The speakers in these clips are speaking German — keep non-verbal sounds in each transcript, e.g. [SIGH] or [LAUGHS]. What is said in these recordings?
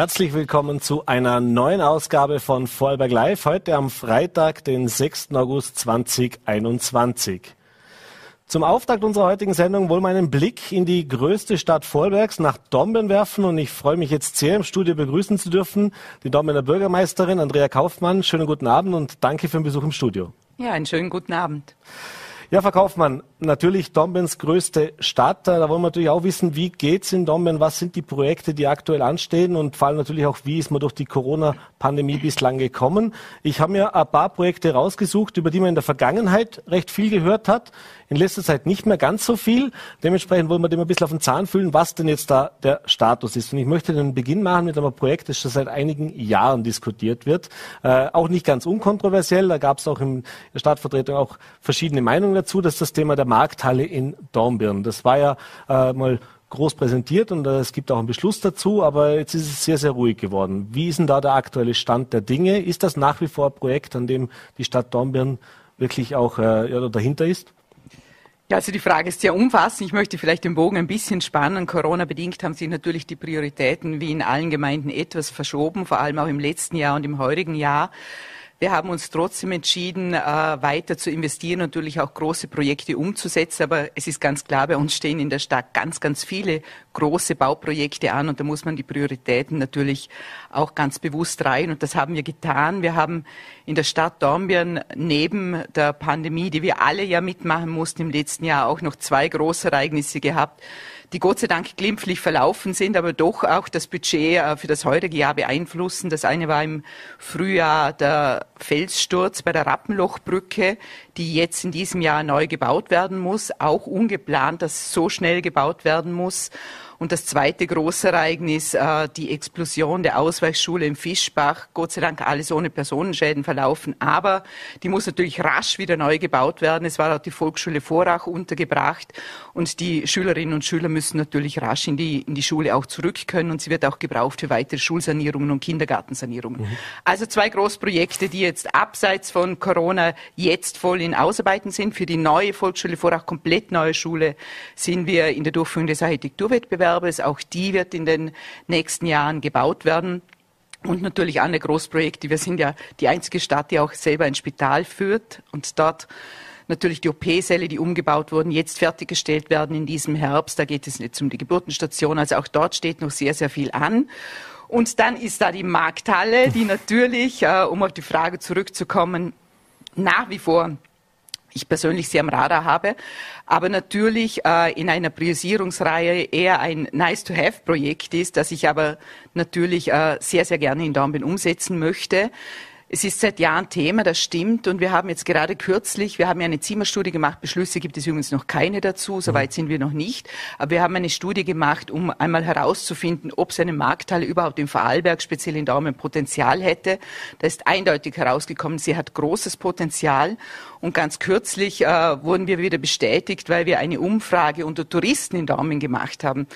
Herzlich willkommen zu einer neuen Ausgabe von Vorarlberg Live, heute am Freitag, den 6. August 2021. Zum Auftakt unserer heutigen Sendung wollen wir einen Blick in die größte Stadt Vorarlbergs nach Dornbirn werfen und ich freue mich jetzt sehr im Studio begrüßen zu dürfen die Dornbirner Bürgermeisterin Andrea Kaufmann. Schönen guten Abend und danke für den Besuch im Studio. Ja, einen schönen guten Abend. Ja, Frau Kaufmann, natürlich Dornbirns größte Stadt. Da wollen wir natürlich auch wissen, wie geht's in Dornbirn? Was sind die Projekte, die aktuell anstehen? Und vor allem natürlich auch, wie ist man durch die Corona-Pandemie bislang gekommen? Ich habe mir ein paar Projekte rausgesucht, über die man in der Vergangenheit recht viel gehört hat. In letzter Zeit nicht mehr ganz so viel. Dementsprechend wollen wir dem ein bisschen auf den Zahn fühlen, was denn jetzt da der Status ist. Und ich möchte den Beginn machen mit einem Projekt, das schon seit einigen Jahren diskutiert wird. Äh, auch nicht ganz unkontroversiell. Da gab es auch in der Stadtvertretung auch verschiedene Meinungen dazu. Das ist das Thema der Markthalle in Dornbirn. Das war ja äh, mal groß präsentiert und äh, es gibt auch einen Beschluss dazu, aber jetzt ist es sehr, sehr ruhig geworden. Wie ist denn da der aktuelle Stand der Dinge? Ist das nach wie vor ein Projekt, an dem die Stadt Dornbirn wirklich auch äh, ja, dahinter ist? Ja, also die Frage ist sehr umfassend. Ich möchte vielleicht den Bogen ein bisschen spannen. Corona-bedingt haben sich natürlich die Prioritäten wie in allen Gemeinden etwas verschoben, vor allem auch im letzten Jahr und im heurigen Jahr. Wir haben uns trotzdem entschieden, äh, weiter zu investieren, natürlich auch große Projekte umzusetzen. Aber es ist ganz klar, bei uns stehen in der Stadt ganz, ganz viele große Bauprojekte an und da muss man die Prioritäten natürlich auch ganz bewusst rein. Und das haben wir getan. Wir haben in der Stadt Dornbirn neben der Pandemie, die wir alle ja mitmachen mussten im letzten Jahr, auch noch zwei Großereignisse gehabt die Gott sei Dank glimpflich verlaufen sind, aber doch auch das Budget äh, für das heutige Jahr beeinflussen. Das eine war im Frühjahr der Felssturz bei der Rappenlochbrücke, die jetzt in diesem Jahr neu gebaut werden muss, auch ungeplant, dass so schnell gebaut werden muss. Und das zweite Großereignis, äh, die Explosion der Ausweichschule im Fischbach. Gott sei Dank alles ohne Personenschäden verlaufen. Aber die muss natürlich rasch wieder neu gebaut werden. Es war auch die Volksschule Vorach untergebracht. Und die Schülerinnen und Schüler müssen natürlich rasch in die, in die Schule auch zurück können. Und sie wird auch gebraucht für weitere Schulsanierungen und Kindergartensanierungen. Mhm. Also zwei Großprojekte, die jetzt abseits von Corona jetzt voll in Ausarbeiten sind. Für die neue Volksschule Vorach, komplett neue Schule, sind wir in der Durchführung des Architekturwettbewerbs Erwerbes. Auch die wird in den nächsten Jahren gebaut werden. Und natürlich andere Großprojekte. Wir sind ja die einzige Stadt, die auch selber ein Spital führt und dort natürlich die OP-Säle, die umgebaut wurden, jetzt fertiggestellt werden in diesem Herbst. Da geht es jetzt um die Geburtenstation. Also auch dort steht noch sehr, sehr viel an. Und dann ist da die Markthalle, die natürlich, äh, um auf die Frage zurückzukommen, nach wie vor ich persönlich sehr am Radar habe, aber natürlich äh, in einer Priorisierungsreihe eher ein Nice-to-have-Projekt ist, das ich aber natürlich äh, sehr, sehr gerne in Dornbirn umsetzen möchte. Es ist seit Jahren Thema, das stimmt. Und wir haben jetzt gerade kürzlich, wir haben ja eine Zimmerstudie gemacht. Beschlüsse gibt es übrigens noch keine dazu. Soweit mhm. sind wir noch nicht. Aber wir haben eine Studie gemacht, um einmal herauszufinden, ob seine Markthalle überhaupt im Vorarlberg, speziell in Daumen, Potenzial hätte. Da ist eindeutig herausgekommen, sie hat großes Potenzial. Und ganz kürzlich äh, wurden wir wieder bestätigt, weil wir eine Umfrage unter Touristen in Daumen gemacht haben.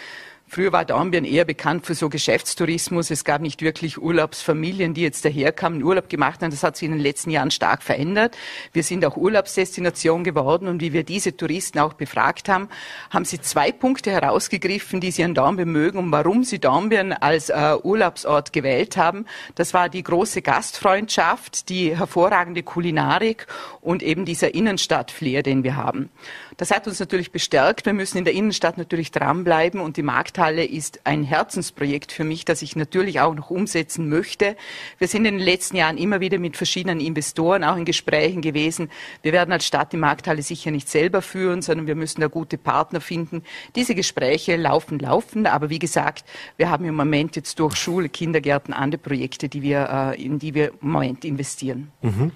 Früher war Dornbirn eher bekannt für so Geschäftstourismus. Es gab nicht wirklich Urlaubsfamilien, die jetzt daherkamen, Urlaub gemacht haben. Das hat sich in den letzten Jahren stark verändert. Wir sind auch Urlaubsdestination geworden und wie wir diese Touristen auch befragt haben, haben sie zwei Punkte herausgegriffen, die sie an Dornbirn mögen und warum sie Dornbirn als äh, Urlaubsort gewählt haben. Das war die große Gastfreundschaft, die hervorragende Kulinarik und eben dieser Innenstadtflair, den wir haben. Das hat uns natürlich bestärkt. Wir müssen in der Innenstadt natürlich dranbleiben und die Markthalle ist ein Herzensprojekt für mich, das ich natürlich auch noch umsetzen möchte. Wir sind in den letzten Jahren immer wieder mit verschiedenen Investoren auch in Gesprächen gewesen. Wir werden als Stadt die Markthalle sicher nicht selber führen, sondern wir müssen da gute Partner finden. Diese Gespräche laufen, laufen. Aber wie gesagt, wir haben im Moment jetzt durch Schule, Kindergärten andere Projekte, die wir, äh, in die wir im Moment investieren. Mhm.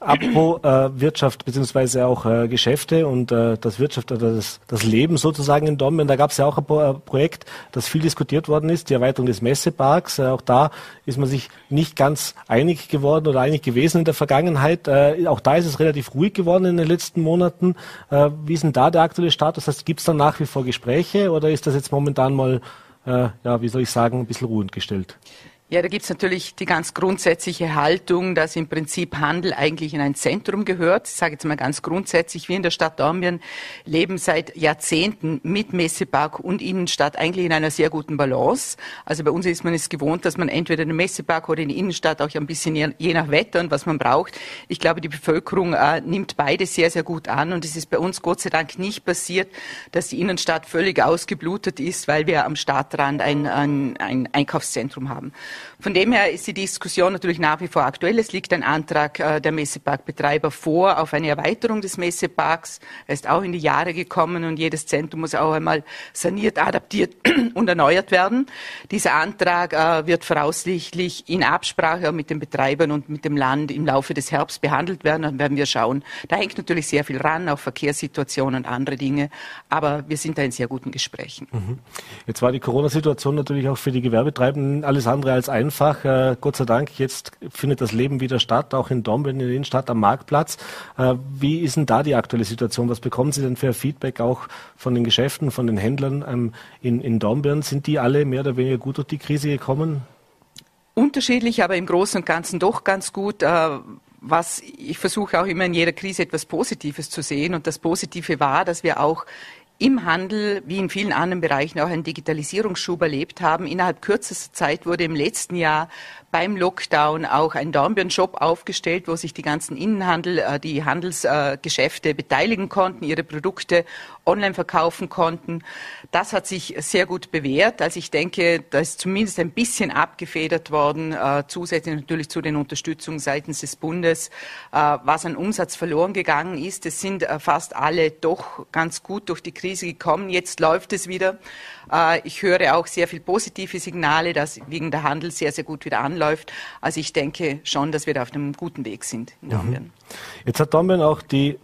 Apropos äh, Wirtschaft bzw. auch äh, Geschäfte und äh, das Wirtschaft oder das, das Leben sozusagen in Dornbirn. Da gab es ja auch ein Projekt, das viel diskutiert worden ist, die Erweiterung des Messeparks. Äh, auch da ist man sich nicht ganz einig geworden oder einig gewesen in der Vergangenheit. Äh, auch da ist es relativ ruhig geworden in den letzten Monaten. Äh, wie ist denn da der aktuelle Status? Das heißt, gibt es da nach wie vor Gespräche oder ist das jetzt momentan mal, ja, wie soll ich sagen, ein bisschen ruhend gestellt? Ja, da gibt's natürlich die ganz grundsätzliche Haltung, dass im Prinzip Handel eigentlich in ein Zentrum gehört. Ich sage jetzt mal ganz grundsätzlich, wir in der Stadt Dornbirn leben seit Jahrzehnten mit Messepark und Innenstadt eigentlich in einer sehr guten Balance. Also bei uns ist man es gewohnt, dass man entweder den Messepark oder in die Innenstadt auch ein bisschen je, je nach Wetter und was man braucht. Ich glaube, die Bevölkerung äh, nimmt beide sehr, sehr gut an und es ist bei uns Gott sei Dank nicht passiert, dass die Innenstadt völlig ausgeblutet ist, weil wir am Stadtrand ein, ein, ein Einkaufszentrum haben. Von dem her ist die Diskussion natürlich nach wie vor aktuell. Es liegt ein Antrag äh, der Messeparkbetreiber vor auf eine Erweiterung des Messeparks. Er ist auch in die Jahre gekommen und jedes Zentrum muss auch einmal saniert, adaptiert [CLEARS THROAT] und erneuert werden. Dieser Antrag äh, wird voraussichtlich in Absprache mit den Betreibern und mit dem Land im Laufe des Herbst behandelt werden. Dann werden wir schauen. Da hängt natürlich sehr viel ran, auch Verkehrssituationen und andere Dinge. Aber wir sind da in sehr guten Gesprächen. Mhm. Jetzt war die Corona-Situation natürlich auch für die Gewerbetreibenden alles andere als einfach. Äh, Gott sei Dank, jetzt findet das Leben wieder statt, auch in Dornbirn, in der Innenstadt, am Marktplatz. Äh, wie ist denn da die aktuelle Situation? Was bekommen Sie denn für Feedback auch von den Geschäften, von den Händlern ähm, in, in Dornbirn? Sind die alle mehr oder weniger gut durch die Krise gekommen? Unterschiedlich, aber im Großen und Ganzen doch ganz gut. Äh, was ich versuche auch immer in jeder Krise etwas Positives zu sehen. Und das Positive war, dass wir auch im Handel wie in vielen anderen Bereichen auch einen Digitalisierungsschub erlebt haben. Innerhalb kürzester Zeit wurde im letzten Jahr beim Lockdown auch ein Dornbirn-Shop aufgestellt, wo sich die ganzen Innenhandel, äh, die Handelsgeschäfte beteiligen konnten, ihre Produkte online verkaufen konnten. Das hat sich sehr gut bewährt. Also ich denke, da ist zumindest ein bisschen abgefedert worden, äh, zusätzlich natürlich zu den Unterstützungen seitens des Bundes, äh, was an Umsatz verloren gegangen ist. Es sind fast alle doch ganz gut durch die Krise gekommen. Jetzt läuft es wieder. ich höre auch sehr viel positive Signale, dass wegen der Handel sehr, sehr gut wieder anläuft läuft. Also ich denke schon, dass wir da auf einem guten Weg sind in Dornbirn. Mhm. Jetzt hat Dornbirn auch die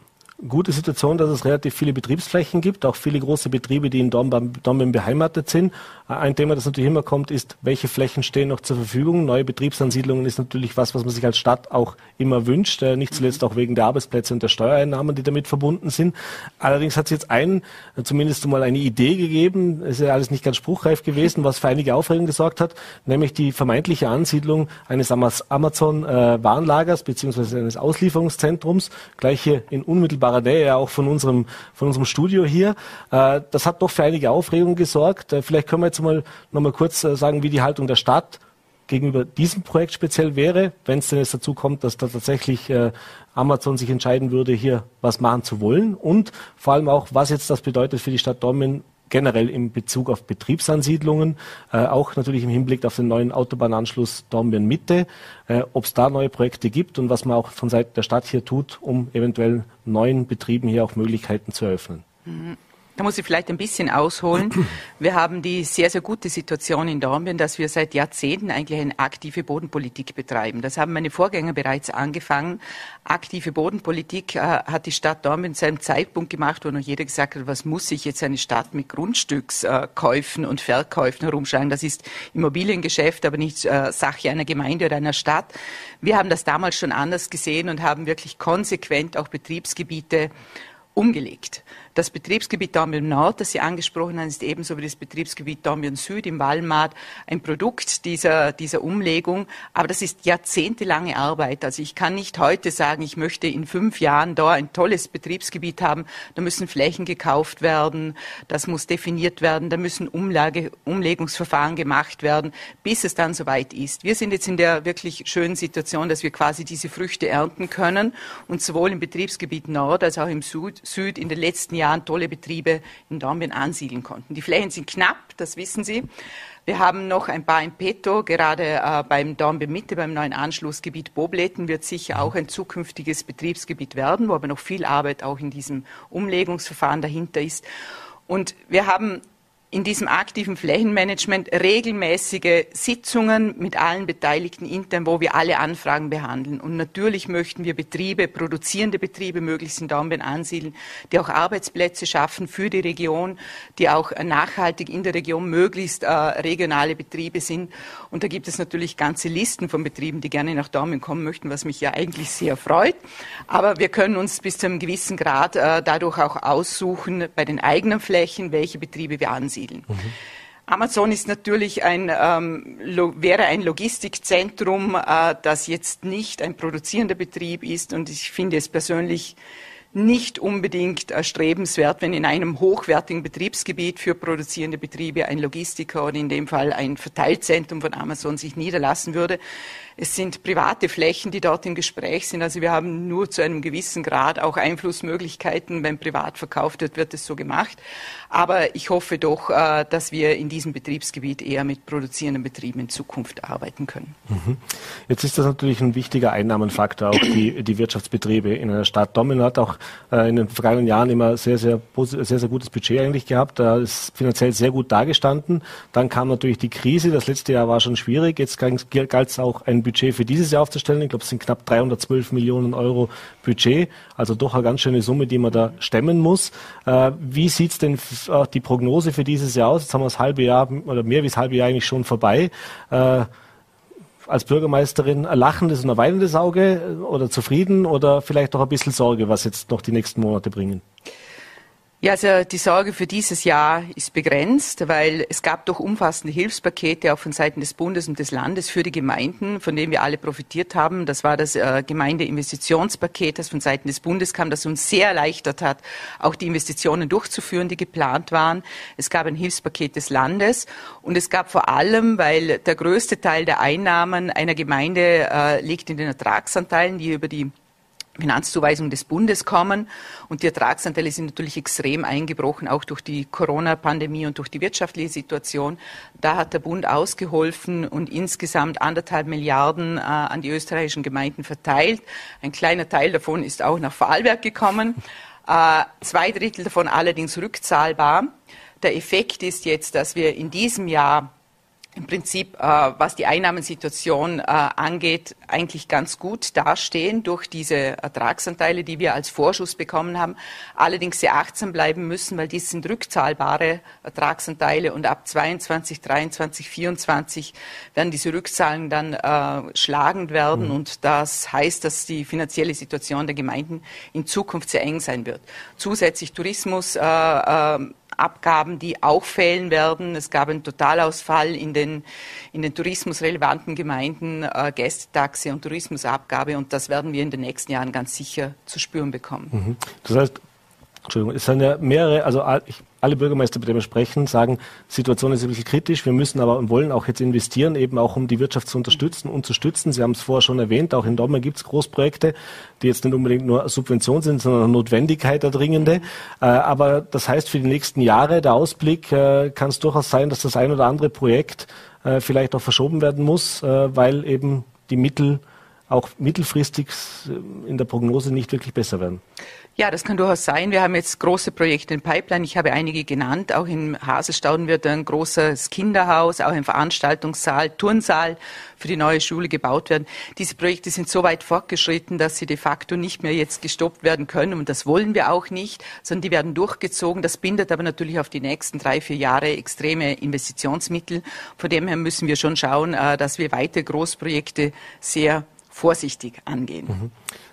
gute Situation, dass es relativ viele Betriebsflächen gibt, auch viele große Betriebe, die in Dornbirn beheimatet sind. Ein Thema, das natürlich immer kommt, ist, welche Flächen stehen noch zur Verfügung. Neue Betriebsansiedlungen ist natürlich was, was man sich als Stadt auch immer wünscht, äh, nicht zuletzt auch wegen der Arbeitsplätze und der Steuereinnahmen, die damit verbunden sind. Allerdings hat es jetzt einen, äh, zumindest mal eine Idee gegeben, ist ja alles nicht ganz spruchreif gewesen, was für einige Aufregung gesorgt hat, nämlich die vermeintliche Ansiedlung eines Amazon-Warenlagers äh, beziehungsweise eines Auslieferungszentrums, gleich hier in unmittelbarer Nähe auch von unserem, von unserem Studio hier. Das hat doch für einige Aufregung gesorgt. Vielleicht können wir jetzt jetzt mal noch mal kurz äh, sagen, wie die Haltung der Stadt gegenüber diesem Projekt speziell wäre, wenn es denn jetzt dazu kommt, dass da tatsächlich äh, Amazon sich entscheiden würde, hier was machen zu wollen und vor allem auch, was jetzt das bedeutet für die Stadt Dortmund generell in Bezug auf Betriebsansiedlungen, äh, auch natürlich im Hinblick auf den neuen Autobahnanschluss Dornbirn Mitte, äh, ob es da neue Projekte gibt und was man auch von Seiten der Stadt hier tut, um eventuell neuen Betrieben hier auch Möglichkeiten zu eröffnen. Mhm. Da muss ich vielleicht ein bisschen ausholen. [CLEARS THROAT] Wir haben die sehr, sehr gute Situation in Dornbirn, dass wir seit Jahrzehnten eigentlich eine aktive Bodenpolitik betreiben. Das haben meine Vorgänger bereits angefangen. Aktive Bodenpolitik äh, hat die Stadt Dornbirn zu einem Zeitpunkt gemacht, wo noch jeder gesagt hat, was muss sich jetzt eine Stadt mit Grundstückskäufen und Verkäufen herumschlagen? Das ist Immobiliengeschäft, aber nicht äh, Sache einer Gemeinde oder einer Stadt. Wir haben das damals schon anders gesehen und haben wirklich konsequent auch Betriebsgebiete umgelegt. Das Betriebsgebiet Dornbirn Nord, das Sie angesprochen haben, ist ebenso wie das Betriebsgebiet Dornbirn Süd im Wallmaat ein Produkt dieser, dieser Umlegung. Aber das ist jahrzehntelange Arbeit. Also ich kann nicht heute sagen, ich möchte in fünf Jahren da ein tolles Betriebsgebiet haben. Da müssen Flächen gekauft werden. Das muss definiert werden. Da müssen Umlage, Umlegungsverfahren gemacht werden, bis es dann soweit ist. Wir sind jetzt in der wirklich schönen Situation, dass wir quasi diese Früchte ernten können und sowohl im Betriebsgebiet Nord als auch im Süd, Süd in den letzten Jahren Jahren tolle Betriebe in Dornbirn ansiedeln konnten. Die Flächen sind knapp, das wissen Sie. Wir haben noch ein paar in petto, gerade äh, beim Dornbirn Mitte, beim neuen Anschlussgebiet Bobleten wird sicher auch ein zukünftiges Betriebsgebiet werden, wo aber noch viel Arbeit auch in diesem Umlegungsverfahren dahinter ist. Und wir haben in diesem aktiven Flächenmanagement regelmäßige Sitzungen mit allen Beteiligten intern, wo wir alle Anfragen behandeln. Und natürlich möchten wir Betriebe, produzierende Betriebe möglichst in Dornbirn ansiedeln, die auch Arbeitsplätze schaffen für die Region, die auch nachhaltig in der Region möglichst äh, regionale Betriebe sind. Und da gibt es natürlich ganze Listen von Betrieben, die gerne nach Dornbirn kommen möchten, was mich ja eigentlich sehr freut. Aber wir können uns bis zu einem gewissen Grad äh, dadurch auch aussuchen bei den eigenen Flächen, welche Betriebe wir ansiedeln ansiedeln. Mhm. Amazon ist natürlich ein, ähm, wäre ein Logistikzentrum, äh, das jetzt nicht ein produzierender Betrieb ist. Und ich finde es persönlich nicht unbedingt erstrebenswert, wenn in einem hochwertigen Betriebsgebiet für produzierende Betriebe ein Logistiker oder in dem Fall ein Verteilzentrum von Amazon sich niederlassen würde. Es sind private Flächen, die dort im Gespräch sind. Also wir haben nur zu einem gewissen Grad auch Einflussmöglichkeiten. Wenn privat verkauft wird, wird es so gemacht. Aber ich hoffe doch, äh, dass wir in diesem Betriebsgebiet eher mit produzierenden Betrieben in Zukunft arbeiten können. Mhm. Jetzt ist das natürlich ein wichtiger Einnahmenfaktor, auch die, die Wirtschaftsbetriebe in einer Stadt. Domin hat auch äh, in den vergangenen Jahren immer sehr, sehr, sehr, sehr gutes Budget eigentlich gehabt. Da ist finanziell sehr gut dargestanden. Dann kam natürlich die Krise. Das letzte Jahr war schon schwierig. Jetzt galt es auch ein Budget für dieses Jahr aufzustellen. Ich glaube, es sind knapp 312 Millionen Euro Budget, also doch eine ganz schöne Summe, die man da stemmen muss. Äh, wie sieht es denn äh, die Prognose für dieses Jahr aus? Jetzt haben wir das halbe Jahr oder mehr wie das halbe Jahr eigentlich schon vorbei. Äh, als Bürgermeisterin ein lachendes und ein weinendes Auge oder zufrieden oder vielleicht auch ein bisschen Sorge, was jetzt noch die nächsten Monate bringen? Ja, also die Sorge für dieses Jahr ist begrenzt, weil es gab doch umfassende Hilfspakete auch von Seiten des Bundes und des Landes für die Gemeinden, von denen wir alle profitiert haben. Das war das äh, Gemeindeinvestitionspaket, das von Seiten des Bundes kam, das uns sehr erleichtert hat, auch die Investitionen durchzuführen, die geplant waren. Es gab ein Hilfspaket des Landes und es gab vor allem, weil der größte Teil der Einnahmen einer Gemeinde äh, liegt in den Ertragsanteilen, die über die Finanzzuweisungen des Bundes kommen. Und die Ertragsanteile sind natürlich extrem eingebrochen, auch durch die Corona-Pandemie und durch die wirtschaftliche Situation. Da hat der Bund ausgeholfen und insgesamt anderthalb Milliarden äh, an die österreichischen Gemeinden verteilt. Ein kleiner Teil davon ist auch nach Vorarlberg gekommen. Äh, zwei Drittel davon allerdings rückzahlbar. Der Effekt ist jetzt, dass wir in diesem Jahr im Prinzip, äh, was die Einnahmensituation äh, angeht, eigentlich ganz gut dastehen durch diese Ertragsanteile, die wir als Vorschuss bekommen haben. Allerdings sehr achtsam bleiben müssen, weil dies sind rückzahlbare Ertragsanteile und ab 22, 23, 24 werden diese Rückzahlen dann äh, schlagend werden mhm. und das heißt, dass die finanzielle Situation der Gemeinden in Zukunft sehr eng sein wird. Zusätzlich Tourismus äh, äh, Abgaben, die auch fehlen werden. Es gab einen Totalausfall in den, in den tourismusrelevanten Gemeinden, äh, Gästetaxe und Tourismusabgabe und das werden wir in den nächsten Jahren ganz sicher zu spüren bekommen. Mhm. Das heißt, Entschuldigung, es sind ja mehrere, also alle Bürgermeister, bei denen wir sprechen, sagen, Situation ist ein bisschen kritisch, wir müssen aber und wollen auch jetzt investieren, eben auch um die Wirtschaft zu unterstützen und zu stützen. Sie haben es vorher schon erwähnt, auch in Dortmund gibt es Großprojekte, die jetzt nicht unbedingt nur Subvention sind, sondern eine Notwendigkeit der dringende. Äh, aber das heißt, für die nächsten Jahre, der Ausblick, äh, kann es durchaus sein, dass das ein oder andere Projekt äh, vielleicht auch verschoben werden muss, weil eben die Mittel auch mittelfristig in der Prognose nicht wirklich besser werden. Ja, das kann durchaus sein. Wir haben jetzt große Projekte in Pipeline. Ich habe einige genannt. Auch in Haselstauden wird ein großes Kinderhaus, auch ein Veranstaltungssaal, Turnsaal für die neue Schule gebaut werden. Diese Projekte sind so weit fortgeschritten, dass sie de facto nicht mehr jetzt gestoppt werden können. Und das wollen wir auch nicht, sondern die werden durchgezogen. Das bindet aber natürlich auf die nächsten drei, vier Jahre extreme Investitionsmittel. Von dem her müssen wir schon schauen, äh, dass wir weite Großprojekte sehr vorsichtig angehen. Mhm.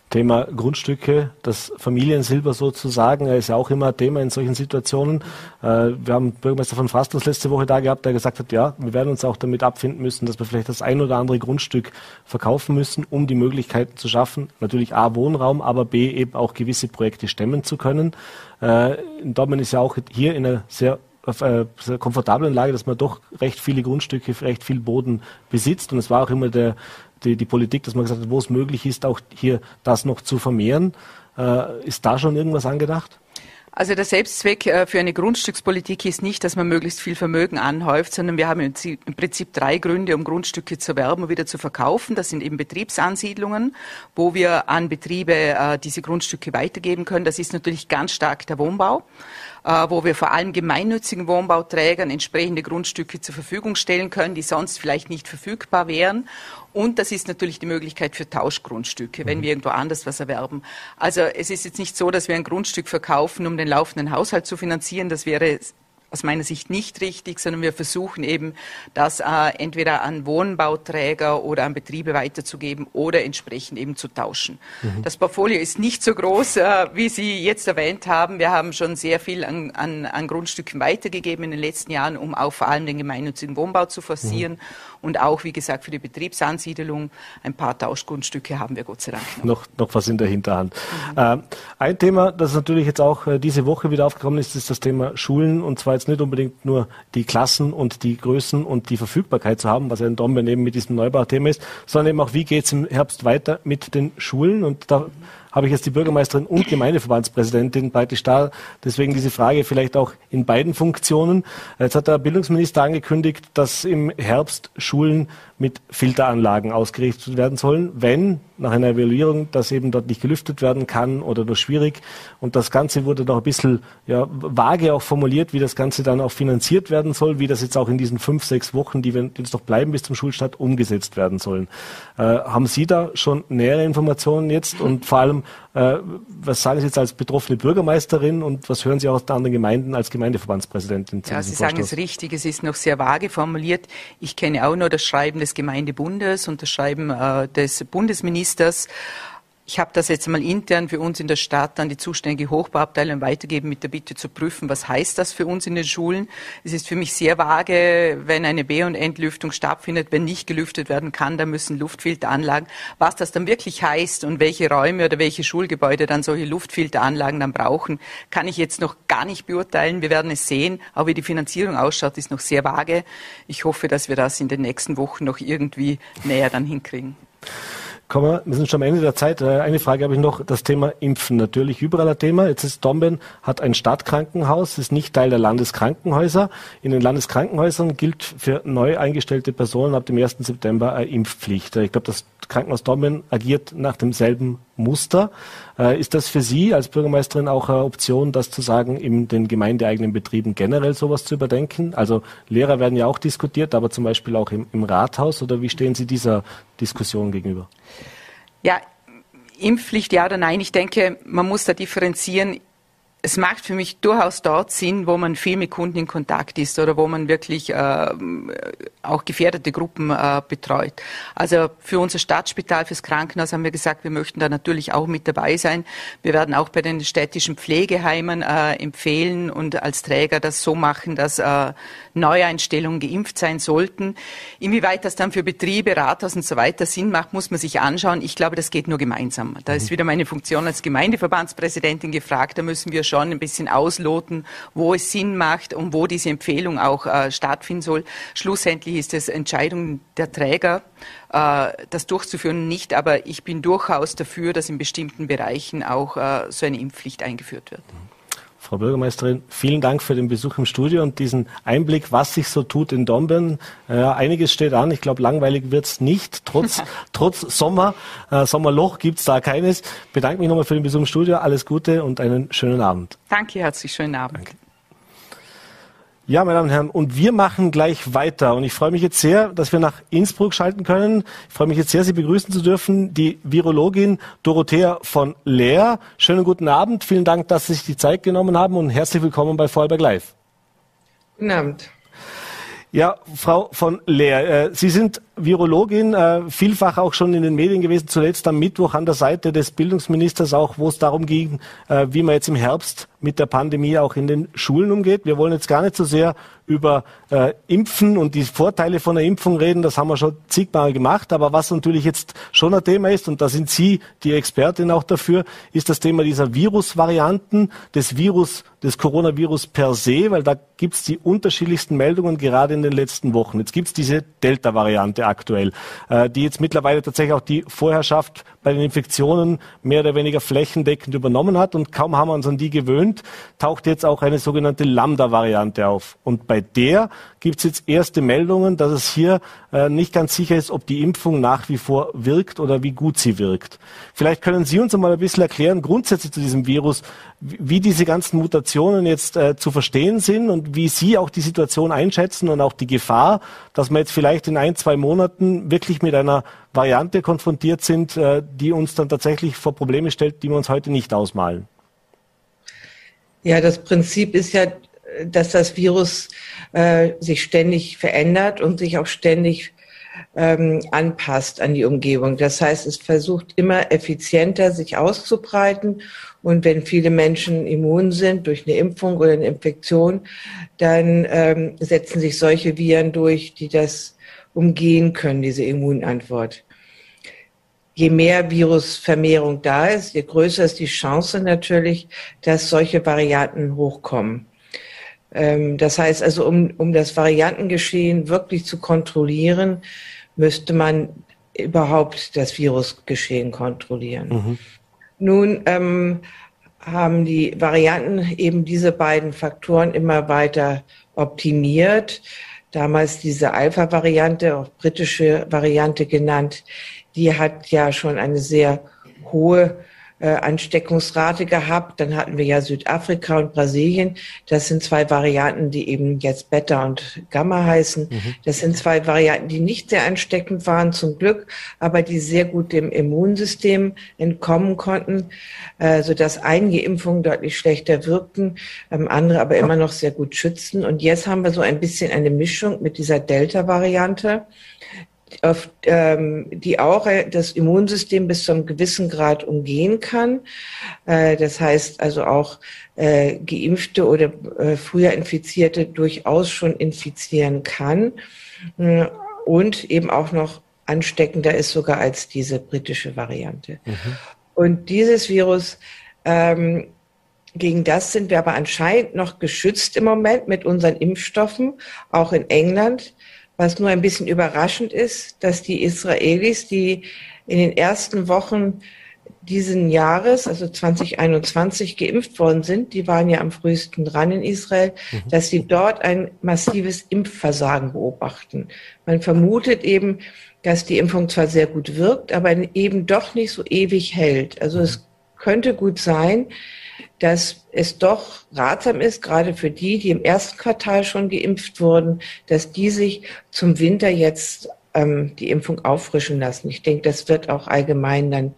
Thema Grundstücke, das Familiensilber sozusagen, ist ja auch immer ein Thema in solchen Situationen. Äh, wir haben Bürgermeister von Frastlos letzte Woche da gehabt, der gesagt hat, ja, wir werden uns auch damit abfinden müssen, dass wir vielleicht das ein oder andere Grundstück verkaufen müssen, um die Möglichkeiten zu schaffen, natürlich A, Wohnraum, aber B, eben auch gewisse Projekte stemmen zu können. Äh, in Dortmund ist ja auch hier in einer sehr auf einer komfortablen Lage, dass man doch recht viele Grundstücke, recht viel Boden besitzt. Und es war auch immer der, die, die Politik, dass man gesagt hat, wo es möglich ist, auch hier das noch zu vermehren. Äh, ist da schon irgendwas angedacht? Also der Selbstzweck äh, für eine Grundstückspolitik ist nicht, dass man möglichst viel Vermögen anhäuft, sondern wir haben im Prinzip drei Gründe, um Grundstücke zu erwerben und wieder zu verkaufen. Das sind eben Betriebsansiedlungen, wo wir an Betriebe äh, diese Grundstücke weitergeben können. Das ist natürlich ganz stark der Wohnbau. Äh, wo wir vor allem gemeinnützigen Wohnbauträgern entsprechende Grundstücke zur Verfügung stellen können, die sonst vielleicht nicht verfügbar wären. Und das ist natürlich die Möglichkeit für Tauschgrundstücke, wenn mhm. wir irgendwo anders was erwerben. Also es ist jetzt nicht so, dass wir ein Grundstück verkaufen, um den laufenden Haushalt zu finanzieren. Das wäre aus meiner Sicht nicht richtig, sondern wir versuchen eben, das äh, entweder an Wohnbauträger oder an Betriebe weiterzugeben oder entsprechend eben zu tauschen. Mhm. Das Portfolio ist nicht so groß, äh, wie Sie jetzt erwähnt haben. Wir haben schon sehr viel an, an, an, Grundstücken weitergegeben in den letzten Jahren, um auch vor allem den gemeinnützigen Wohnbau zu forcieren. Mhm. Und auch, wie gesagt, für die Betriebsansiedelung ein paar Tauschgrundstücke haben wir Gott sei Dank noch. Noch, noch was in der Hinterhand. Mhm. Äh, ein Thema, das natürlich jetzt auch äh, diese Woche wieder aufgekommen ist, ist das Thema Schulen. Und zwar jetzt nicht unbedingt nur die Klassen und die Größen und die Verfügbarkeit zu haben, was ja in Domben eben mit diesem Neubauthema ist, sondern eben auch, wie geht es im Herbst weiter mit den Schulen. Und da habe ich jetzt die Bürgermeisterin und Gemeindeverbandspräsidentin praktisch da. Deswegen diese Frage vielleicht auch in beiden Funktionen. Jetzt hat der Bildungsminister angekündigt, dass im Herbst Schulen mit Filteranlagen ausgerichtet werden sollen, wenn nach einer Evaluierung das eben dort nicht gelüftet werden kann oder nur schwierig. Und das Ganze wurde noch ein bisschen ja, vage auch formuliert, wie das Ganze dann auch finanziert werden soll, wie das jetzt auch in diesen fünf, sechs Wochen, die wir jetzt noch bleiben bis zum Schulstart, umgesetzt werden sollen. Äh, haben Sie da schon nähere Informationen jetzt und vor allem, äh, was sagen Sie jetzt als betroffene Bürgermeisterin und was hören Sie auch aus den anderen Gemeinden als Gemeindeverbandspräsidentin? Zu ja, Sie sagen es richtig, es ist noch sehr vage formuliert. Ich kenne auch nur das Schreiben des Gemeindebundes und das Schreiben äh, des Bundesministers. Ich habe das jetzt mal intern für uns in der Stadt an die zuständige Hochbauabteilung weitergeben mit der Bitte zu prüfen, was heißt das für uns in den Schulen. Es ist für mich sehr vage, wenn eine B- und Entlüftung stattfindet, wenn nicht gelüftet werden kann, da müssen Luftfilteranlagen. Was das dann wirklich heißt und welche Räume oder welche Schulgebäude dann solche Luftfilteranlagen dann brauchen, kann ich jetzt noch gar nicht beurteilen. Wir werden es sehen. Aber wie die Finanzierung ausschaut, ist noch sehr vage. Ich hoffe, dass wir das in den nächsten Wochen noch irgendwie näher dann hinkriegen. Kommen wir, wir sind schon am Ende der Zeit. Äh, eine Frage habe ich noch, das Thema Impfen. Natürlich überall ein Thema. Jetzt ist Domben, hat ein Stadtkrankenhaus, ist nicht Teil der Landeskrankenhäuser. In den Landeskrankenhäusern gilt für neu eingestellte Personen ab dem 1. September eine Impfpflicht. Ich glaube, das Krankenhaus Domben agiert nach demselben Muster. Äh, ist das für Sie als Bürgermeisterin auch eine Option, das zu sagen, in den gemeindeeigenen Betrieben generell sowas zu überdenken? Also Lehrer werden ja auch diskutiert, aber zum Beispiel auch im, im Rathaus. Oder wie stehen Sie dieser Diskussion gegenüber? Ja, Impfpflicht ja oder nein. Ich denke, man muss da differenzieren es macht für mich durchaus dort Sinn, wo man viel mit Kunden in Kontakt ist oder wo man wirklich äh, auch gefährdete Gruppen äh, betreut. Also für unser Stadtspital, fürs Krankenhaus haben wir gesagt, wir möchten da natürlich auch mit dabei sein. Wir werden auch bei den städtischen Pflegeheimen äh, empfehlen und als Träger das so machen, dass äh, Neueinstellungen geimpft sein sollten. Inwieweit das dann für Betriebe, Rathaus und so weiter Sinn macht, muss man sich anschauen. Ich glaube, das geht nur gemeinsam. Da ist mhm. wieder meine Funktion als Gemeindeverbandspräsidentin gefragt. Da müssen wir schon schon ein bisschen ausloten, wo es Sinn macht und wo diese Empfehlung auch äh, stattfinden soll. Schlussendlich ist es Entscheidung der Träger, äh, das durchzuführen, nicht. Aber ich bin durchaus dafür, dass in bestimmten Bereichen auch äh, so eine Impfpflicht eingeführt wird. Frau Bürgermeisterin, vielen Dank für den Besuch im Studio und diesen Einblick, was sich so tut in Dombern. Äh, einiges steht an. Ich glaube, langweilig wird's nicht. Trotz, [LAUGHS] trotz Sommer, äh, Sommerloch gibt's da keines. Bedanke mich nochmal für den Besuch im Studio. Alles Gute und einen schönen Abend. Danke, herzlich schönen Abend. Danke. Ja, meine Damen und Herren, und wir machen gleich weiter. Und ich freue mich jetzt sehr, dass wir nach Innsbruck schalten können. Ich freue mich jetzt sehr, Sie begrüßen zu dürfen, die Virologin Dorothea von Leer. Schönen guten Abend. Vielen Dank, dass Sie sich die Zeit genommen haben und herzlich willkommen bei Vorarlberg Live. Guten Abend. Ja, Frau von Leer, äh, Sie sind Virologin, äh, vielfach auch schon in den Medien gewesen, zuletzt am Mittwoch an der Seite des Bildungsministers auch, wo es darum ging, äh, wie man jetzt im Herbst mit der Pandemie auch in den Schulen umgeht. Wir wollen jetzt gar nicht so sehr über äh, Impfen und die Vorteile von der Impfung reden, das haben wir schon zigmal gemacht. Aber was natürlich jetzt schon ein Thema ist, und da sind Sie die Expertin auch dafür, ist das Thema dieser Virusvarianten, des Virus, des Coronavirus per se, weil da gibt es die unterschiedlichsten Meldungen gerade in den letzten Wochen. Jetzt gibt es diese Delta-Variante aktuell, äh, die jetzt mittlerweile tatsächlich auch die Vorherrschaft bei den Infektionen mehr oder weniger flächendeckend übernommen hat. Und kaum haben wir uns an die gewöhnt, taucht jetzt auch eine sogenannte Lambda-Variante auf. Und bei der gibt es jetzt erste Meldungen, dass es hier äh, nicht ganz sicher ist, ob die Impfung nach wie vor wirkt oder wie gut sie wirkt. Vielleicht können Sie uns einmal ein bisschen erklären, grundsätzlich zu diesem Virus, wie diese ganzen Mutationen jetzt äh, zu verstehen sind und wie Sie auch die Situation einschätzen und auch die Gefahr, dass wir jetzt vielleicht in ein, zwei Monaten wirklich mit einer Variante konfrontiert sind, äh, die uns dann tatsächlich vor Probleme stellt, die wir uns heute nicht ausmalen. Ja, das Prinzip ist ja dass das Virus äh, sich ständig verändert und sich auch ständig ähm, anpasst an die Umgebung. Das heißt, es versucht immer effizienter sich auszubreiten. Und wenn viele Menschen immun sind durch eine Impfung oder eine Infektion, dann ähm, setzen sich solche Viren durch, die das umgehen können, diese Immunantwort. Je mehr Virusvermehrung da ist, je größer ist die Chance natürlich, dass solche Varianten hochkommen. Ähm, das heißt also, um, um das Variantengeschehen wirklich zu kontrollieren, müsste man überhaupt das Virusgeschehen kontrollieren. Mhm. Nun ähm, haben die Varianten eben diese beiden Faktoren immer weiter optimiert. Damals diese Alpha-Variante, auch britische Variante genannt, die hat ja schon eine sehr hohe Ansteckungsrate gehabt. Dann hatten wir ja Südafrika und Brasilien. Das sind zwei Varianten, die eben jetzt Beta und Gamma heißen. Mhm. Das sind zwei Varianten, die nicht sehr ansteckend waren, zum Glück, aber die sehr gut dem Immunsystem entkommen konnten, äh, sodass einige Impfungen deutlich schlechter wirkten, ähm, andere aber immer noch sehr gut schützen. Und jetzt haben wir so ein bisschen eine Mischung mit dieser Delta-Variante auf, ähm, die auch das Immunsystem bis zu einem gewissen Grad umgehen kann. Äh, das heißt also auch äh, Geimpfte oder äh, früher Infizierte durchaus schon infizieren kann äh, und eben auch noch ansteckender ist sogar als diese britische Variante. Mhm. Und dieses Virus ähm, gegen das sind wir aber anscheinend noch geschützt im Moment mit unseren Impfstoffen, auch in England. Was nur ein bisschen überraschend ist, dass die Israelis, die in den ersten Wochen diesen Jahres, also 2021, geimpft worden sind, die waren ja am frühesten dran in Israel, mhm. dass sie dort ein massives Impfversagen beobachten. Man vermutet eben, dass die Impfung zwar sehr gut wirkt, aber eben doch nicht so ewig hält. Also es könnte gut sein, dass es doch ratsam ist, gerade für die, die im ersten Quartal schon geimpft wurden, dass die sich zum Winter jetzt ähm, die Impfung auffrischen lassen. Ich denke, das wird auch allgemein dann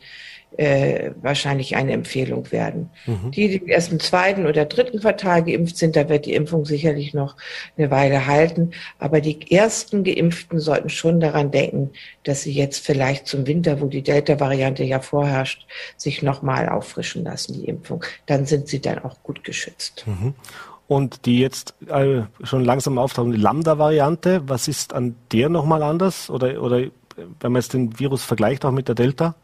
äh, wahrscheinlich eine Empfehlung werden. Mhm. Die, die erst im zweiten oder dritten Quartal geimpft sind, da wird die Impfung sicherlich noch eine Weile halten. Aber die ersten Geimpften sollten schon daran denken, dass sie jetzt vielleicht zum Winter, wo die Delta-Variante ja vorherrscht, sich nochmal auffrischen lassen, die Impfung. Dann sind sie dann auch gut geschützt. Mhm. Und die jetzt äh, schon langsam auftauchen, die Lambda-Variante, was ist an der nochmal anders? Oder, oder wenn man jetzt den Virus vergleicht auch mit der Delta?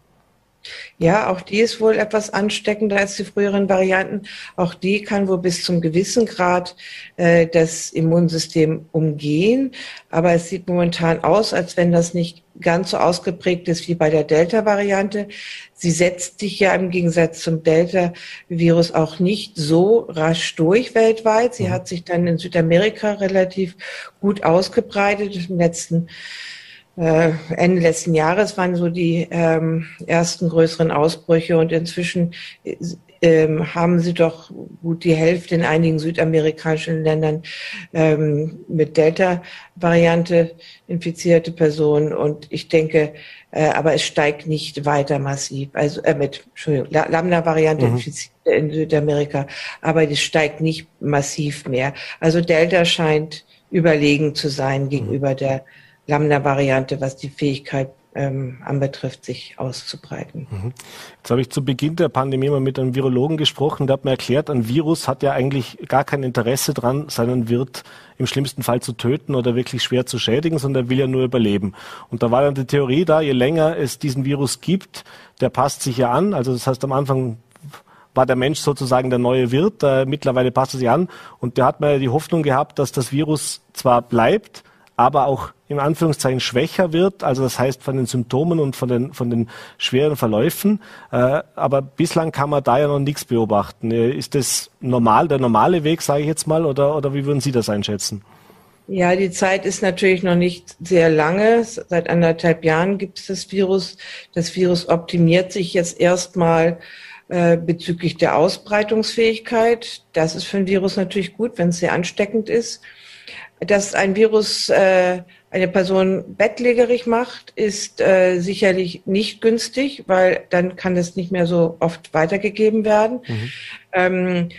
Ja, auch die ist wohl etwas ansteckender als die früheren Varianten. Auch die kann wohl bis zum gewissen Grad äh, das Immunsystem umgehen. Aber es sieht momentan aus, als wenn das nicht ganz so ausgeprägt ist wie bei der Delta-Variante. Sie setzt sich ja im Gegensatz zum Delta-Virus auch nicht so rasch durch weltweit. Sie mhm. hat sich dann in Südamerika relativ gut ausgebreitet im letzten äh, Ende letzten Jahres waren so die ähm, ersten größeren Ausbrüche und inzwischen ähm, haben sie doch gut die Hälfte in einigen südamerikanischen Ländern ähm, mit Delta-Variante infizierte Personen und ich denke, äh, aber es steigt nicht weiter massiv. Also äh, mit Entschuldigung, Lambda-Variante mhm. in Südamerika, aber es steigt nicht massiv mehr. Also Delta scheint überlegen zu sein gegenüber der Lambda-Variante, was die Fähigkeit ähm, anbetrifft, sich auszubreiten. Mhm. Jetzt habe ich zu Beginn der Pandemie mal mit einem Virologen gesprochen, der hat mir erklärt, ein Virus hat ja eigentlich gar kein Interesse dran, seinen Wirt im schlimmsten Fall zu töten oder wirklich schwer zu schädigen, sondern er will ja nur überleben. Und da war dann die Theorie da, je länger es diesen Virus gibt, der passt sich ja an. Also das heißt, am Anfang war der Mensch sozusagen der neue Wirt, äh, mittlerweile passt er sich an. Und der hat mir die Hoffnung gehabt, dass das Virus zwar bleibt, aber auch in Anführungszeichen schwächer wird, also das heißt von den Symptomen und von den, von den schweren Verläufen. Äh, aber bislang kann man da ja noch nichts beobachten. Äh, ist das normal, der normale Weg, sage ich jetzt mal, oder, oder wie würden Sie das einschätzen? Ja, die Zeit ist natürlich noch nicht sehr lange. Seit anderthalb Jahren gibt es das Virus. Das Virus optimiert sich jetzt erstmal äh, bezüglich der Ausbreitungsfähigkeit. Das ist für ein Virus natürlich gut, wenn es sehr ansteckend ist. Dass ein Virus äh, eine Person bettlägerig macht, ist äh, sicherlich nicht günstig, weil dann kann es nicht mehr so oft weitergegeben werden. Mhm. Ähm, Äh,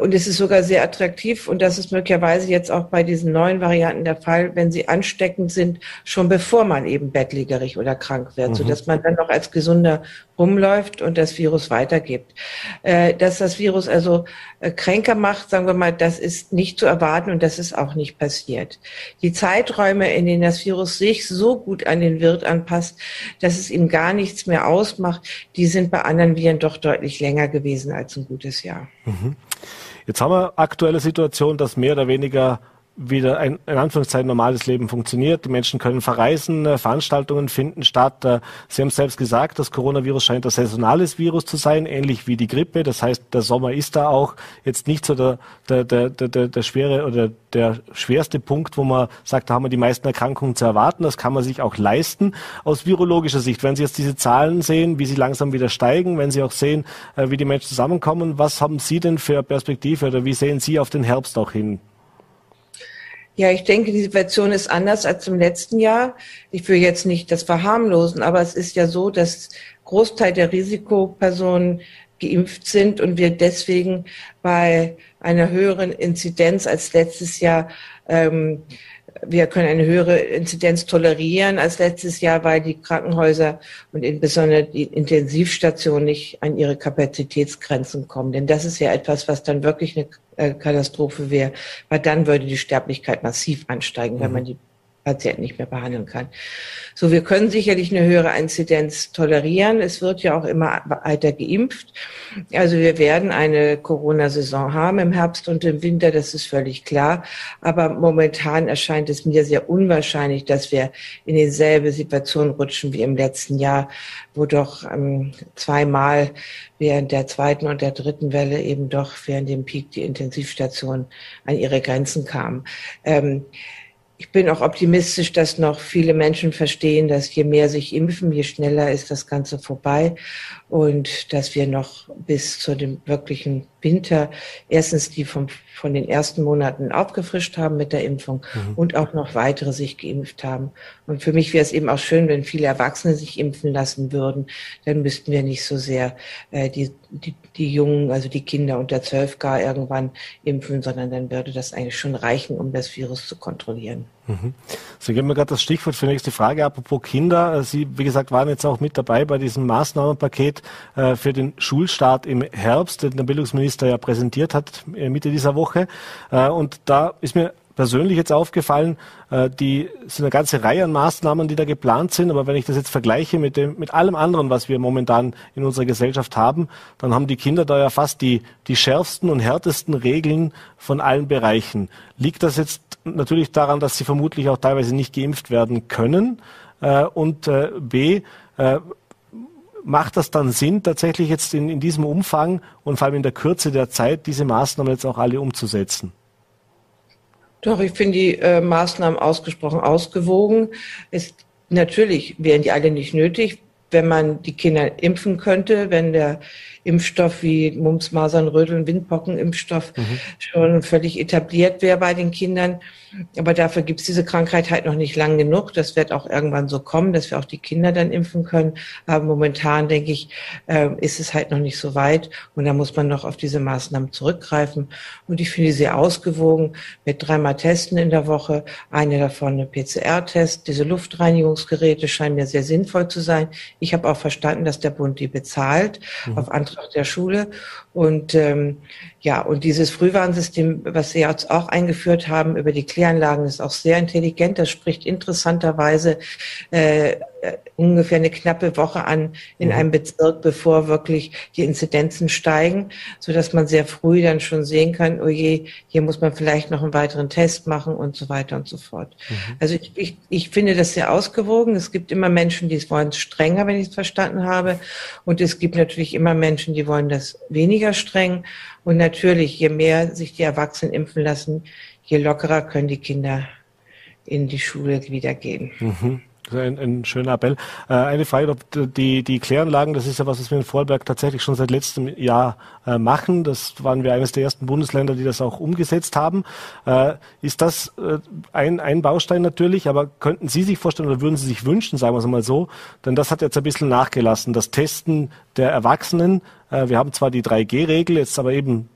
und es ist sogar sehr attraktiv und das ist möglicherweise jetzt auch bei diesen neuen Varianten der Fall, wenn sie ansteckend sind, schon bevor man eben bettlägerig oder krank wird, mhm. sodass man dann noch als Gesunder rumläuft und das Virus weitergibt. Äh, dass das Virus also äh, kränker macht, sagen wir mal, das ist nicht zu erwarten und das ist auch nicht passiert. Die Zeiträume, in denen das Virus sich so gut an den Wirt anpasst, dass es ihm gar nichts mehr ausmacht, die sind bei anderen Viren doch deutlich länger gewesen als ein gutes Jahr. Mhm. Jetzt haben wir aktuelle Situation, dass mehr oder weniger wieder ein in Anführungszeichen normales Leben funktioniert. Die Menschen können verreisen, äh, Veranstaltungen finden statt. Äh, Sie haben selbst gesagt, das Coronavirus scheint ein saisonales Virus zu sein, ähnlich wie die Grippe. Das heißt, der Sommer ist da auch jetzt nicht so der, der, der, der, der schwere oder der schwerste Punkt, wo man sagt, da haben wir die meisten Erkrankungen zu erwarten. Das kann man sich auch leisten. Aus virologischer Sicht, wenn Sie jetzt diese Zahlen sehen, wie sie langsam wieder steigen, wenn Sie auch sehen, äh, wie die Menschen zusammenkommen, was haben Sie denn für Perspektive oder wie sehen Sie auf den Herbst auch hin? Ja, ich denke, die Situation ist anders als im letzten Jahr. Ich will jetzt nicht das verharmlosen, aber es ist ja so, dass Großteil der Risikopersonen geimpft sind und wir deswegen bei einer höheren Inzidenz als letztes Jahr ähm, wir können eine höhere Inzidenz tolerieren als letztes Jahr, weil die Krankenhäuser und insbesondere die Intensivstationen nicht an ihre Kapazitätsgrenzen kommen. Denn das ist ja etwas, was dann wirklich eine äh, Katastrophe wäre, weil dann würde die Sterblichkeit massiv ansteigen, wenn mhm. man die Patienten nicht mehr behandeln kann. So, wir können sicherlich eine höhere Inzidenz tolerieren. Es wird ja auch immer weiter geimpft. Also wir werden eine Corona-Saison haben im Herbst und im Winter, das ist völlig klar. Aber momentan erscheint es mir sehr unwahrscheinlich, dass wir in dieselbe Situation rutschen wie im letzten Jahr, wo doch ähm, zweimal während der zweiten und der dritten Welle eben doch während dem Peak die Intensivstationen an ihre Grenzen kamen. Ähm, ich bin auch optimistisch, dass noch viele Menschen verstehen, dass je mehr sich impfen, je schneller ist das Ganze vorbei und dass wir noch bis zu dem wirklichen Winter erstens die vom, von den ersten Monaten aufgefrischt haben mit der Impfung mhm. und auch noch weitere sich geimpft haben. Und für mich wäre es eben auch schön, wenn viele Erwachsene sich impfen lassen würden. Dann müssten wir nicht so sehr äh, die, die, die Jungen, also die Kinder unter zwölf gar irgendwann impfen, sondern dann würde das eigentlich schon reichen, um das Virus zu kontrollieren. Mhm. Sie geben mir gerade das Stichwort für die nächste Frage. Apropos Kinder. Sie, wie gesagt, waren jetzt auch mit dabei bei diesem Maßnahmenpaket äh, für den Schulstart im Herbst, den der Bildungsminister ja präsentiert hat äh, Mitte dieser Woche. Äh, und da ist mir persönlich jetzt aufgefallen, äh, die sind eine ganze Reihe an Maßnahmen, die da geplant sind. Aber wenn ich das jetzt vergleiche mit dem, mit allem anderen, was wir momentan in unserer Gesellschaft haben, dann haben die Kinder da ja fast die, die schärfsten und härtesten Regeln von allen Bereichen. Liegt das jetzt natürlich daran, dass sie vermutlich auch teilweise nicht geimpft werden können? Äh, und äh, B, macht das dann Sinn, tatsächlich jetzt in, in diesem Umfang und vor allem in der Kürze der Zeit diese Maßnahmen jetzt auch alle umzusetzen? Doch, ich finde die äh, Maßnahmen ausgesprochen ausgewogen. Es, natürlich wären die alle nicht nötig, wenn man die Kinder impfen könnte, wenn der Impfstoff wie Mumps, Masern, Röteln, Windpocken-Impfstoff mhm. schon völlig etabliert wäre bei den Kindern. Aber dafür gibt es diese Krankheit halt noch nicht lang genug. Das wird auch irgendwann so kommen, dass wir auch die Kinder dann impfen können. Aber momentan, denke ich, äh, ist es halt noch nicht so weit. Und da muss man noch auf diese Maßnahmen zurückgreifen. Und ich finde sie ausgewogen mit dreimal Testen in der Woche. Eine davon eine PCR-Test. Diese Luftreinigungsgeräte scheinen mir sehr sinnvoll zu sein. Ich habe auch verstanden, dass der Bund die bezahlt mhm. auf Antrag der Schule. Und ähm, ja, und dieses Frühwarnsystem, was Sie jetzt auch eingeführt haben über die Kläranlagen, ist auch sehr intelligent. Das spricht interessanterweise äh, äh, ungefähr eine knappe Woche an in mhm. einem Bezirk, bevor wirklich die Inzidenzen steigen, so dass man sehr früh dann schon sehen kann, oh je, hier muss man vielleicht noch einen weiteren Test machen und so weiter und so fort. Mhm. Also ich, ich, ich finde das sehr ausgewogen. Es gibt immer Menschen, die es wollen strenger, wenn ich es verstanden habe. Und es gibt natürlich immer Menschen, die wollen das weniger streng. Und natürlich, je mehr sich die Erwachsenen impfen lassen, je lockerer können die Kinder in die Schule wieder gehen. Mhm. Ein, ein schöner Appell. Äh, eine Frage, ob die, die Kläranlagen, das ist ja was, was wir in Vorarlberg tatsächlich schon seit letztem Jahr äh, machen. Das waren wir eines der ersten Bundesländer, die das auch umgesetzt haben. Äh, ist das äh, ein, ein Baustein natürlich, aber könnten Sie sich vorstellen oder würden Sie sich wünschen, sagen wir es mal so, denn das hat jetzt ein bisschen nachgelassen, das Testen der Erwachsenen. Äh, wir haben zwar die 3G-Regel, jetzt aber eben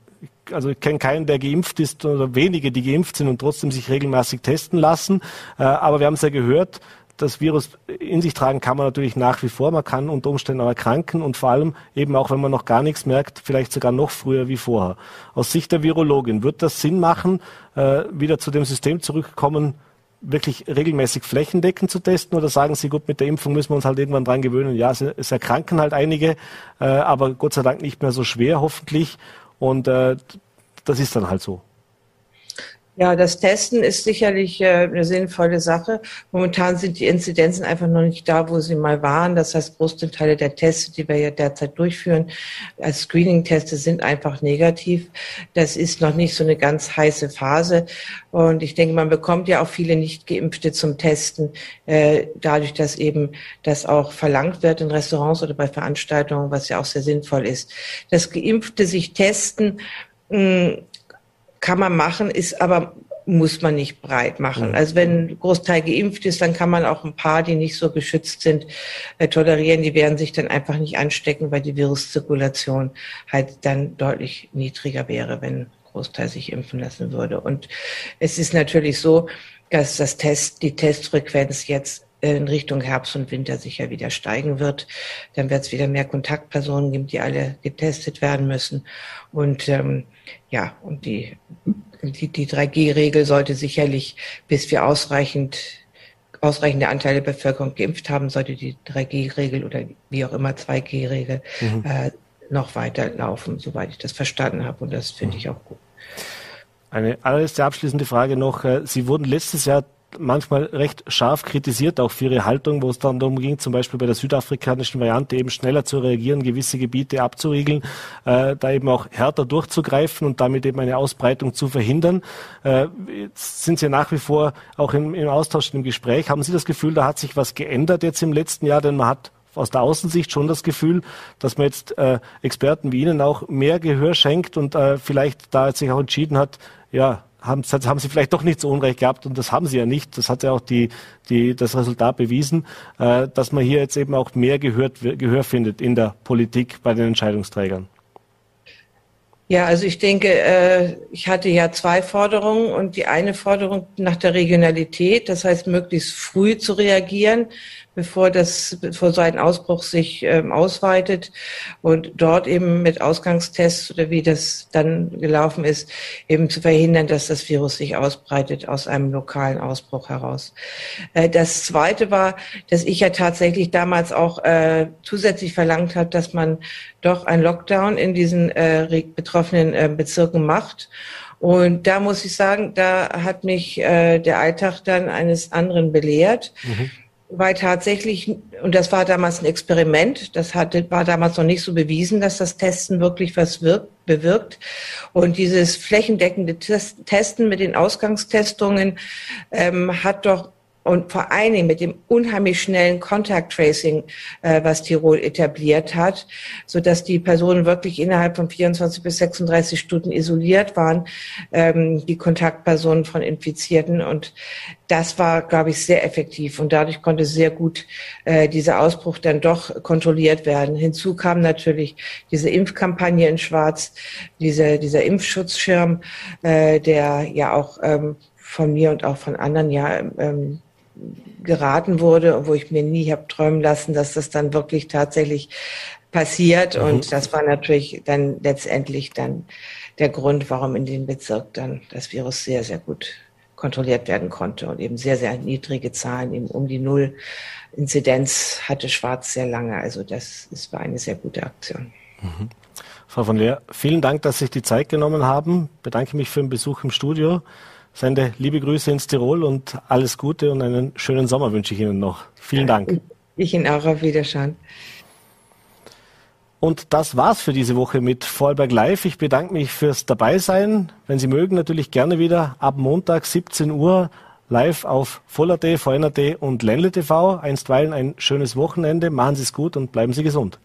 also ich kenne keinen, der geimpft ist oder wenige, die geimpft sind und trotzdem sich regelmäßig testen lassen. Äh, aber wir haben es ja gehört, das Virus in sich tragen kann man natürlich nach wie vor. Man kann unter Umständen auch erkranken und vor allem eben auch, wenn man noch gar nichts merkt, vielleicht sogar noch früher wie vorher. Aus Sicht der Virologin wird das Sinn machen, äh, wieder zu dem System zurückkommen, wirklich regelmäßig flächendeckend zu testen oder sagen Sie, gut, mit der Impfung müssen wir uns halt irgendwann dran gewöhnen. Ja, es, es erkranken halt einige, äh, aber Gott sei Dank nicht mehr so schwer, hoffentlich. Und äh, das ist dann halt so. Ja, das Testen ist sicherlich äh, eine sinnvolle Sache. Momentan sind die Inzidenzen einfach noch nicht da, wo sie mal waren. Das heißt, große Teile der Tests, die wir ja derzeit durchführen, als Screening-Teste sind einfach negativ. Das ist noch nicht so eine ganz heiße Phase. Und ich denke, man bekommt ja auch viele Nicht-Geimpfte zum Testen, äh, dadurch, dass eben das auch verlangt wird in Restaurants oder bei Veranstaltungen, was ja auch sehr sinnvoll ist. Das Geimpfte sich testen, mh, kann man machen, ist aber muss man nicht breit machen. Mhm. Also wenn ein Großteil geimpft ist, dann kann man auch ein paar, die nicht so geschützt sind, äh, tolerieren. Die werden sich dann einfach nicht anstecken, weil die Viruszirkulation halt dann deutlich niedriger wäre, wenn Großteil sich impfen lassen würde. Und es ist natürlich so, dass das Test, die Testfrequenz jetzt in Richtung Herbst und Winter sicher wieder steigen wird. Dann wird es wieder mehr Kontaktpersonen geben, die alle getestet werden müssen. Und ähm, ja, und die, die, die 3G-Regel sollte sicherlich, bis wir ausreichend ausreichende Anteile der Bevölkerung geimpft haben, sollte die 3G-Regel oder wie auch immer 2G-Regel mhm. äh, noch weiter laufen, soweit ich das verstanden habe. Und das finde mhm. ich auch gut. Eine allerletzte abschließende Frage noch. Äh, Sie wurden letztes Jahr manchmal recht scharf kritisiert, auch für ihre Haltung, wo es dann darum ging, zum Beispiel bei der südafrikanischen Variante eben schneller zu reagieren, gewisse Gebiete abzuriegeln, äh, da eben auch härter durchzugreifen und damit eben eine Ausbreitung zu verhindern. Äh, jetzt sind Sie nach wie vor auch im, im Austausch, im Gespräch. Haben Sie das Gefühl, da hat sich was geändert jetzt im letzten Jahr? Denn man hat aus der Außensicht schon das Gefühl, dass man jetzt äh, Experten wie Ihnen auch mehr Gehör schenkt und äh, vielleicht da sich auch entschieden hat, ja, haben, haben sie vielleicht doch nicht so Unrecht gehabt und das haben sie ja nicht. Das hat ja auch die, die, das Resultat bewiesen, äh, dass man hier jetzt eben auch mehr gehört, Gehör findet in der Politik bei den Entscheidungsträgern. Ja, also ich denke, äh, ich hatte ja zwei Forderungen und die eine Forderung nach der Regionalität, das heißt möglichst früh zu reagieren, bevor das, bevor so ein Ausbruch sich ähm, ausweitet und dort eben mit Ausgangstests oder wie das dann gelaufen ist, eben zu verhindern, dass das Virus sich ausbreitet aus einem lokalen Ausbruch heraus. Äh, das zweite war, dass ich ja tatsächlich damals auch äh, zusätzlich verlangt hat, dass man doch ein Lockdown in diesen äh, betroffenen äh, Bezirken macht. Und da muss ich sagen, da hat mich äh, der Alltag dann eines anderen belehrt. Mhm weil tatsächlich, und das war damals ein Experiment, das hatte, war damals noch nicht so bewiesen, dass das Testen wirklich was wirkt, bewirkt. Und dieses flächendeckende Testen mit den Ausgangstestungen ähm, hat doch und vor allen Dingen mit dem unheimlich schnellen Contact Tracing, äh, was Tirol etabliert hat, so dass die Personen wirklich innerhalb von 24 bis 36 Stunden isoliert waren, ähm, die Kontaktpersonen von Infizierten. Und das war, glaube ich, sehr effektiv und dadurch konnte sehr gut äh, dieser Ausbruch dann doch kontrolliert werden. Hinzu kam natürlich diese Impfkampagne in Schwarz, diese, dieser Impfschutzschirm, äh, der ja auch ähm, von mir und auch von anderen ja ähm, geraten wurde, wo ich mir nie habe träumen lassen, dass das dann wirklich tatsächlich passiert. Mhm. Und das war natürlich dann letztendlich dann der Grund, warum in dem Bezirk dann das Virus sehr, sehr gut kontrolliert werden konnte und eben sehr, sehr niedrige Zahlen, eben um die Null Inzidenz hatte Schwarz sehr lange. Also das, das war eine sehr gute Aktion. Mhm. Frau von Leer, vielen Dank, dass Sie sich die Zeit genommen haben. Bedanke mich für den Besuch im Studio. Sende liebe Grüße ins Tirol und alles Gute und einen schönen Sommer wünsche ich Ihnen noch. Vielen Dank. Ich Ihnen auch auf Wiederschauen. Und das war's für diese Woche mit Vorarlberg Live. Ich bedanke mich fürs Dabeisein. Wenn Sie mögen, natürlich gerne wieder ab Montag 17 Uhr live auf Voll.at, VN.at und Ländle TV. Einstweilen ein schönes Wochenende. Machen Sie es gut und bleiben Sie gesund.